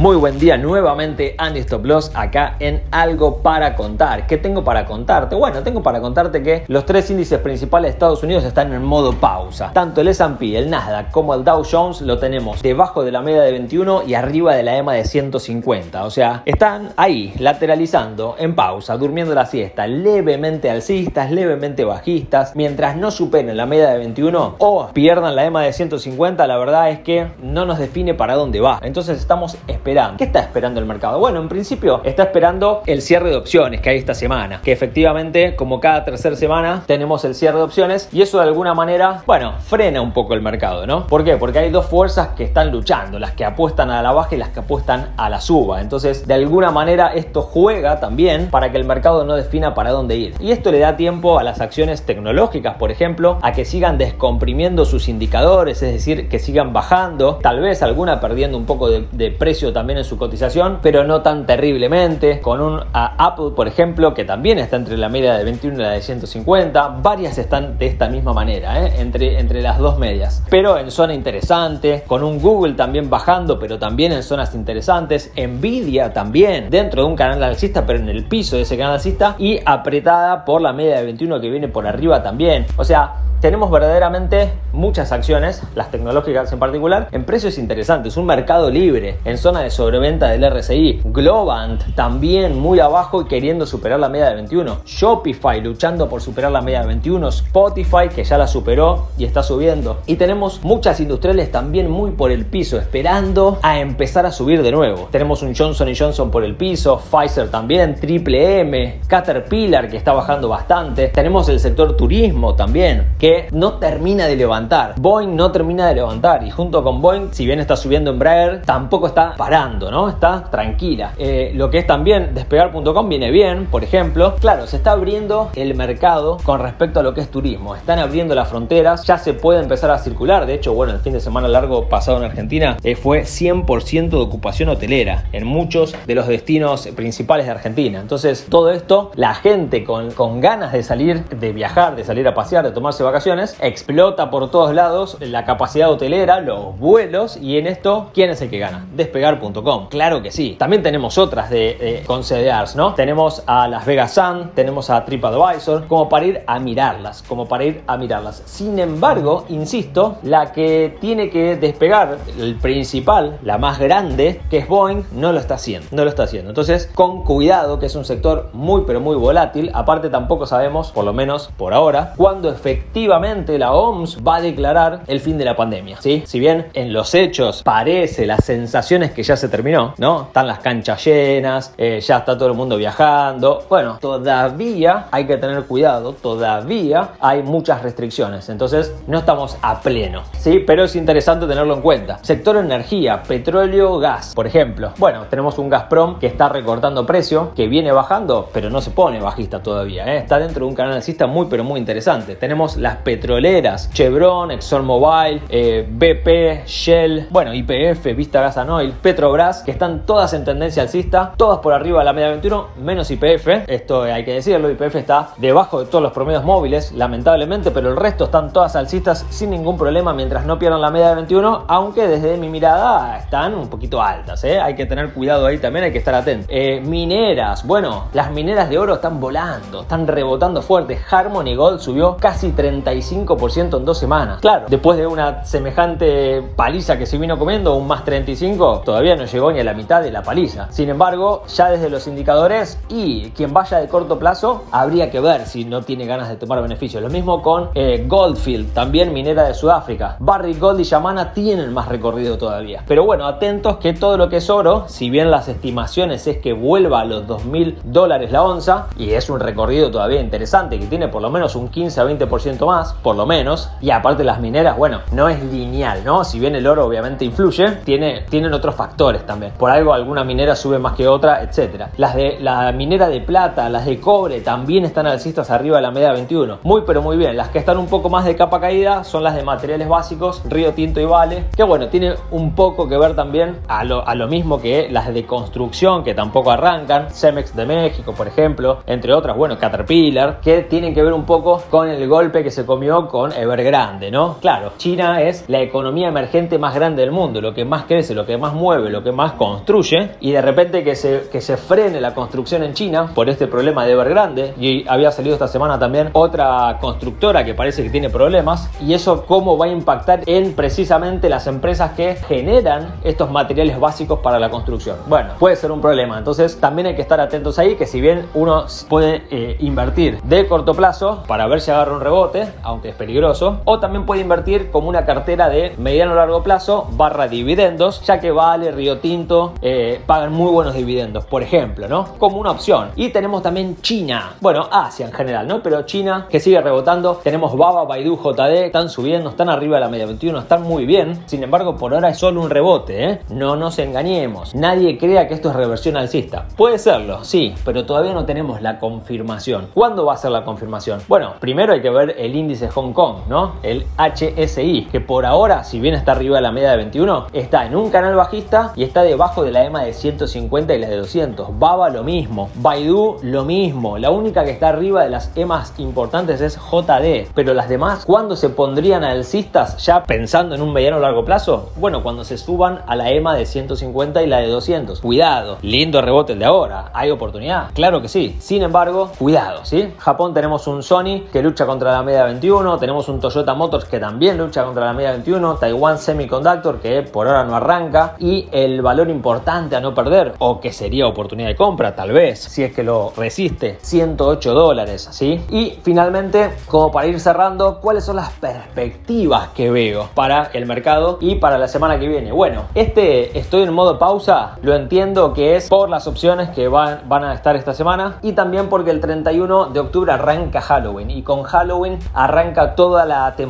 Muy buen día nuevamente, Andy Stop Loss, acá en Algo para Contar. ¿Qué tengo para contarte? Bueno, tengo para contarte que los tres índices principales de Estados Unidos están en modo pausa. Tanto el S&P, el Nasdaq como el Dow Jones lo tenemos debajo de la media de 21 y arriba de la EMA de 150. O sea, están ahí, lateralizando, en pausa, durmiendo la siesta, levemente alcistas, levemente bajistas. Mientras no superen la media de 21 o pierdan la EMA de 150, la verdad es que no nos define para dónde va. Entonces estamos esperando ¿Qué está esperando el mercado? Bueno, en principio está esperando el cierre de opciones que hay esta semana, que efectivamente, como cada tercera semana, tenemos el cierre de opciones y eso de alguna manera, bueno, frena un poco el mercado, ¿no? ¿Por qué? Porque hay dos fuerzas que están luchando, las que apuestan a la baja y las que apuestan a la suba. Entonces, de alguna manera, esto juega también para que el mercado no defina para dónde ir. Y esto le da tiempo a las acciones tecnológicas, por ejemplo, a que sigan descomprimiendo sus indicadores, es decir, que sigan bajando, tal vez alguna perdiendo un poco de, de precio también en su cotización, pero no tan terriblemente. Con un Apple, por ejemplo, que también está entre la media de 21 y la de 150. Varias están de esta misma manera, ¿eh? entre, entre las dos medias. Pero en zona interesante, con un Google también bajando, pero también en zonas interesantes. Nvidia también dentro de un canal alcista, pero en el piso de ese canal alcista. Y apretada por la media de 21 que viene por arriba también. O sea, tenemos verdaderamente muchas acciones, las tecnológicas en particular, en precios interesantes. Un mercado libre en zona de sobreventa del RSI. Globant también muy abajo y queriendo superar la media de 21. Shopify luchando por superar la media de 21. Spotify que ya la superó y está subiendo. Y tenemos muchas industriales también muy por el piso, esperando a empezar a subir de nuevo. Tenemos un Johnson Johnson por el piso, Pfizer también, Triple M, Caterpillar que está bajando bastante. Tenemos el sector turismo también, que no termina de levantar. Boeing no termina de levantar y junto con Boeing, si bien está subiendo Embraer, tampoco está parando, ¿no? Está tranquila. Eh, lo que es también despegar.com viene bien, por ejemplo. Claro, se está abriendo el mercado con respecto a lo que es turismo. Están abriendo las fronteras, ya se puede empezar a circular. De hecho, bueno, el fin de semana largo pasado en Argentina eh, fue 100% de ocupación hotelera en muchos de los destinos principales de Argentina. Entonces, todo esto, la gente con, con ganas de salir, de viajar, de salir a pasear, de tomarse vacaciones, explota por todos lados la capacidad hotelera, los vuelos y en esto, ¿quién es el que gana? Despegar.com, claro que sí. También tenemos otras de, CDRs, ¿no? Tenemos a Las Vegas Sun, tenemos a TripAdvisor, como para ir a mirarlas, como para ir a mirarlas. Sin embargo, insisto, la que tiene que despegar, el principal, la más grande, que es Boeing, no lo está haciendo, no lo está haciendo. Entonces, con cuidado, que es un sector muy pero muy volátil, aparte tampoco sabemos, por lo menos por ahora, cuándo efectivamente la OMS va a declarar el fin de la pandemia. ¿sí? Si bien en los hechos parece, las sensaciones que ya se terminó, ¿no? Están las canchas llenas, eh, ya está todo el mundo viajando. Bueno, todavía hay que tener cuidado, todavía hay muchas restricciones. Entonces, no estamos a pleno, ¿sí? Pero es interesante tenerlo en cuenta. Sector energía, petróleo, gas, por ejemplo. Bueno, tenemos un Gazprom que está recortando precio, que viene bajando, pero no se pone bajista todavía. ¿eh? Está dentro de un canal alcista muy, pero muy interesante. Tenemos las petroleras, Chevron, ExxonMobil, eh, BP, Shell, bueno, IPF, Vista Gas Petrobras, que están todas en tendencia alcista, todas por arriba de la media 21, menos IPF. Esto hay que decirlo, IPF está debajo de todos los promedios móviles, lamentablemente, pero el resto están todas alcistas sin ningún problema mientras no pierdan la media de 21, aunque desde mi mirada están un poquito altas, ¿eh? hay que tener cuidado ahí también, hay que estar atento. Eh, mineras, bueno, las mineras de oro están volando, están rebotando fuerte. Harmony Gold subió casi 30 35% en dos semanas. Claro, después de una semejante paliza que se vino comiendo, un más 35, todavía no llegó ni a la mitad de la paliza. Sin embargo, ya desde los indicadores y quien vaya de corto plazo, habría que ver si no tiene ganas de tomar beneficio. Lo mismo con eh, Goldfield, también minera de Sudáfrica. Barrick Gold y Yamana tienen más recorrido todavía. Pero bueno, atentos que todo lo que es oro, si bien las estimaciones es que vuelva a los 2.000 dólares la onza, y es un recorrido todavía interesante, que tiene por lo menos un 15 a 20% más, por lo menos. Y aparte las mineras, bueno, no es lineal, ¿no? Si bien el oro obviamente influye, tiene, tienen otros factores también. Por algo alguna minera sube más que otra, etcétera. Las de la minera de plata, las de cobre también están alcistas arriba de la media 21. Muy pero muy bien. Las que están un poco más de capa caída son las de materiales básicos, Río Tinto y Vale, que bueno, tiene un poco que ver también a lo, a lo mismo que las de construcción que tampoco arrancan, Cemex de México, por ejemplo, entre otras, bueno, Caterpillar, que tienen que ver un poco con el golpe que se comió con Evergrande, ¿no? Claro, China es la economía emergente más grande del mundo, lo que más crece, lo que más mueve, lo que más construye, y de repente que se, que se frene la construcción en China por este problema de Evergrande, y había salido esta semana también otra constructora que parece que tiene problemas, y eso cómo va a impactar en precisamente las empresas que generan estos materiales básicos para la construcción. Bueno, puede ser un problema, entonces también hay que estar atentos ahí, que si bien uno puede eh, invertir de corto plazo para ver si agarra un rebote, aunque es peligroso, o también puede invertir como una cartera de mediano o largo plazo barra dividendos, ya que Vale, Río Tinto eh, pagan muy buenos dividendos, por ejemplo, ¿no? Como una opción. Y tenemos también China, bueno, Asia en general, ¿no? Pero China que sigue rebotando, tenemos Baba, Baidu, JD, están subiendo, están arriba de la media 21, están muy bien, sin embargo por ahora es solo un rebote, ¿eh? No nos engañemos, nadie crea que esto es reversión alcista. Puede serlo, sí, pero todavía no tenemos la confirmación. ¿Cuándo va a ser la confirmación? Bueno, primero hay que ver el índice Hong Kong, ¿no? El HSI, que por ahora, si bien está arriba de la media de 21, está en un canal bajista y está debajo de la EMA de 150 y la de 200. Baba lo mismo, Baidu lo mismo. La única que está arriba de las EMAs importantes es JD, pero las demás, ¿cuándo se pondrían alcistas ya pensando en un mediano largo plazo? Bueno, cuando se suban a la EMA de 150 y la de 200. Cuidado, lindo rebote el de ahora. ¿Hay oportunidad? Claro que sí. Sin embargo, cuidado, ¿sí? Japón tenemos un Sony que lucha contra la media 21, tenemos un Toyota Motors que también lucha contra la media 21, Taiwan Semiconductor que por ahora no arranca y el valor importante a no perder o que sería oportunidad de compra tal vez si es que lo resiste 108 dólares ¿sí? y finalmente como para ir cerrando cuáles son las perspectivas que veo para el mercado y para la semana que viene bueno este estoy en modo pausa lo entiendo que es por las opciones que van, van a estar esta semana y también porque el 31 de octubre arranca Halloween y con Halloween arranca toda la temporada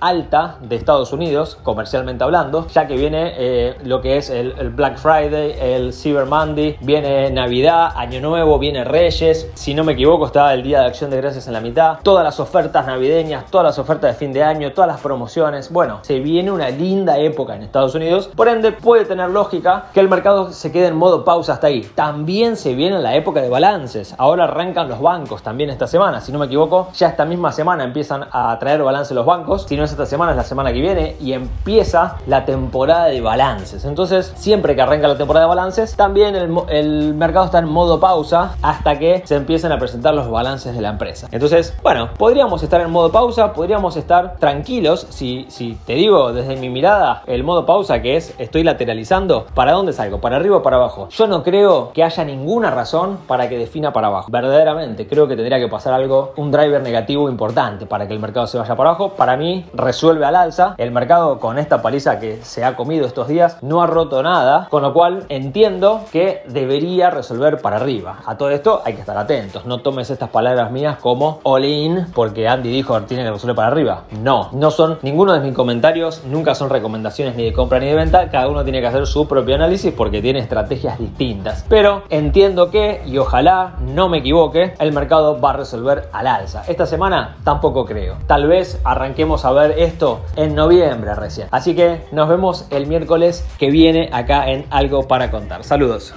alta de Estados Unidos, comercialmente hablando, ya que viene eh, lo que es el, el, Black Friday, el Cyber Monday, viene Navidad, Año Nuevo, viene Reyes, si no me equivoco está el Día de Acción de Gracias en la mitad, todas las ofertas navideñas, todas las ofertas de fin de año, todas las promociones, bueno, se viene una linda época en Estados Unidos, por ende puede tener lógica que el mercado se quede en modo pausa hasta ahí. También se viene la época de balances, ahora arrancan los bancos también esta semana, si no me equivoco, ya esta misma semana empiezan a traer balance los bancos, si no es esta semana es la semana que viene y empieza la temporada de balances. Entonces, siempre que arranca la temporada de balances, también el, mercado está en modo pausa hasta que se empiecen a presentar los balances de la empresa. Entonces, bueno, podríamos estar en modo pausa, podríamos estar tranquilos, si, si te digo desde mi mirada, el modo pausa que es estoy lateralizando, ¿para dónde salgo? ¿Para arriba o para abajo? Yo no creo que haya ninguna razón para que defina para abajo. Verdaderamente, creo que tendría que pasar algo, un driver negativo importante para que el mercado se vaya para abajo. Para mí, resuelve al alza. El mercado con esta paliza que se ha comido estos días no ha roto nada, con lo cual entiendo que debería resolver para arriba. A todo esto hay que estar atentos. No tomes estas palabras mías como all in porque Andy dijo tiene que resolver para arriba. No, no son ninguno de mis comentarios, nunca son recomendaciones ni de compra ni de venta. Cada uno tiene que hacer su propio análisis porque tiene estrategias distintas. Pero entiendo que, y ojalá no me equivoque, el mercado va a resolver al alza. Esta semana tampoco creo. Tal vez arranquemos a ver esto en noviembre recién. Así que nos vemos el miércoles que viene acá en Algo para Contar. Saludos.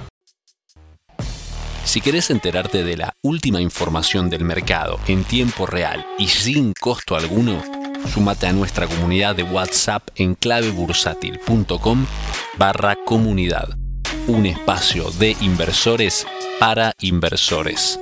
Si querés enterarte de la última información del mercado en tiempo real y sin costo alguno, sumate a nuestra comunidad de WhatsApp en clavebursátil.com barra comunidad, un espacio de inversores para inversores.